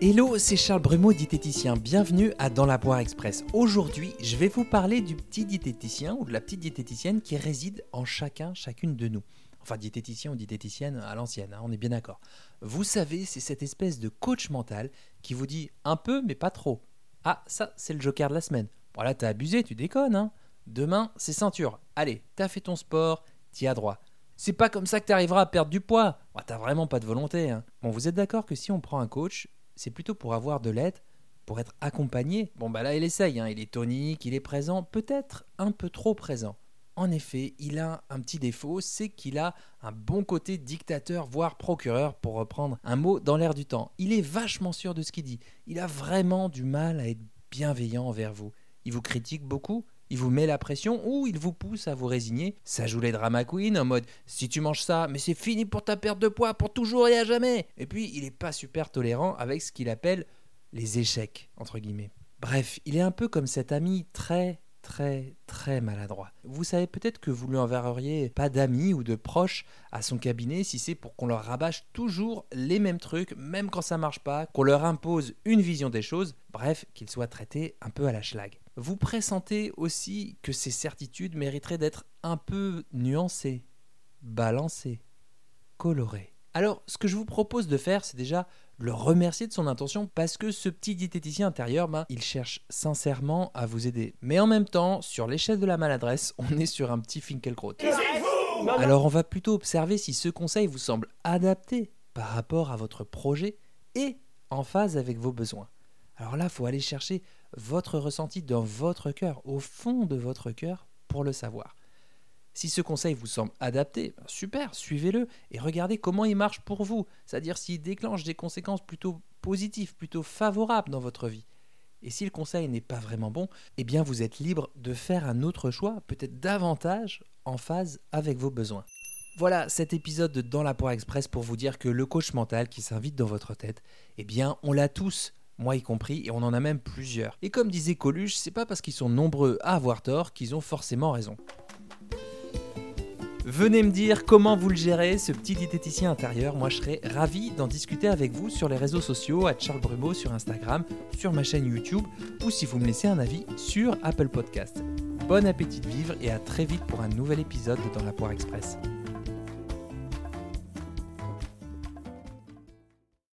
Hello, c'est Charles Brumeau, diététicien. Bienvenue à Dans la Poire Express. Aujourd'hui, je vais vous parler du petit diététicien ou de la petite diététicienne qui réside en chacun, chacune de nous. Enfin, diététicien ou diététicienne à l'ancienne, hein, on est bien d'accord. Vous savez, c'est cette espèce de coach mental qui vous dit un peu, mais pas trop. Ah, ça, c'est le joker de la semaine. Voilà, t'as abusé, tu déconnes, hein. Demain, c'est ceinture. Allez, t'as fait ton sport, t'y as droit. C'est pas comme ça que t'arriveras à perdre du poids. Oh, t'as vraiment pas de volonté. Hein. Bon, vous êtes d'accord que si on prend un coach, c'est plutôt pour avoir de l'aide, pour être accompagné. Bon, bah là, il essaye, hein. il est tonique, il est présent, peut-être un peu trop présent. En effet, il a un petit défaut, c'est qu'il a un bon côté dictateur, voire procureur, pour reprendre un mot dans l'air du temps. Il est vachement sûr de ce qu'il dit. Il a vraiment du mal à être bienveillant envers vous. Il vous critique beaucoup, il vous met la pression ou il vous pousse à vous résigner. Ça joue les drama queens en mode si tu manges ça, mais c'est fini pour ta perte de poids pour toujours et à jamais. Et puis il n'est pas super tolérant avec ce qu'il appelle les échecs, entre guillemets. Bref, il est un peu comme cet ami très très très maladroit. Vous savez peut-être que vous lui enverriez pas d'amis ou de proches à son cabinet si c'est pour qu'on leur rabâche toujours les mêmes trucs, même quand ça marche pas, qu'on leur impose une vision des choses, bref, qu'ils soient traités un peu à la schlag. Vous pressentez aussi que ces certitudes mériteraient d'être un peu nuancées, balancées, colorées. Alors, ce que je vous propose de faire, c'est déjà le remercier de son intention parce que ce petit diététicien intérieur, ben, il cherche sincèrement à vous aider. Mais en même temps, sur l'échelle de la maladresse, on est sur un petit Finkelkraut. Alors on va plutôt observer si ce conseil vous semble adapté par rapport à votre projet et en phase avec vos besoins. Alors là, il faut aller chercher votre ressenti dans votre cœur, au fond de votre cœur, pour le savoir. Si ce conseil vous semble adapté, ben super, suivez-le et regardez comment il marche pour vous, c'est-à-dire s'il déclenche des conséquences plutôt positives, plutôt favorables dans votre vie. Et si le conseil n'est pas vraiment bon, eh bien vous êtes libre de faire un autre choix, peut-être davantage en phase avec vos besoins. Voilà cet épisode de Dans la Poire Express pour vous dire que le coach mental qui s'invite dans votre tête, eh bien on l'a tous moi y compris, et on en a même plusieurs. Et comme disait Coluche, c'est pas parce qu'ils sont nombreux à avoir tort qu'ils ont forcément raison. Venez me dire comment vous le gérez, ce petit diététicien intérieur. Moi, je serais ravi d'en discuter avec vous sur les réseaux sociaux, à Charles Brumeau sur Instagram, sur ma chaîne YouTube, ou si vous me laissez un avis sur Apple Podcast. Bon appétit de vivre et à très vite pour un nouvel épisode de Dans la Poire Express.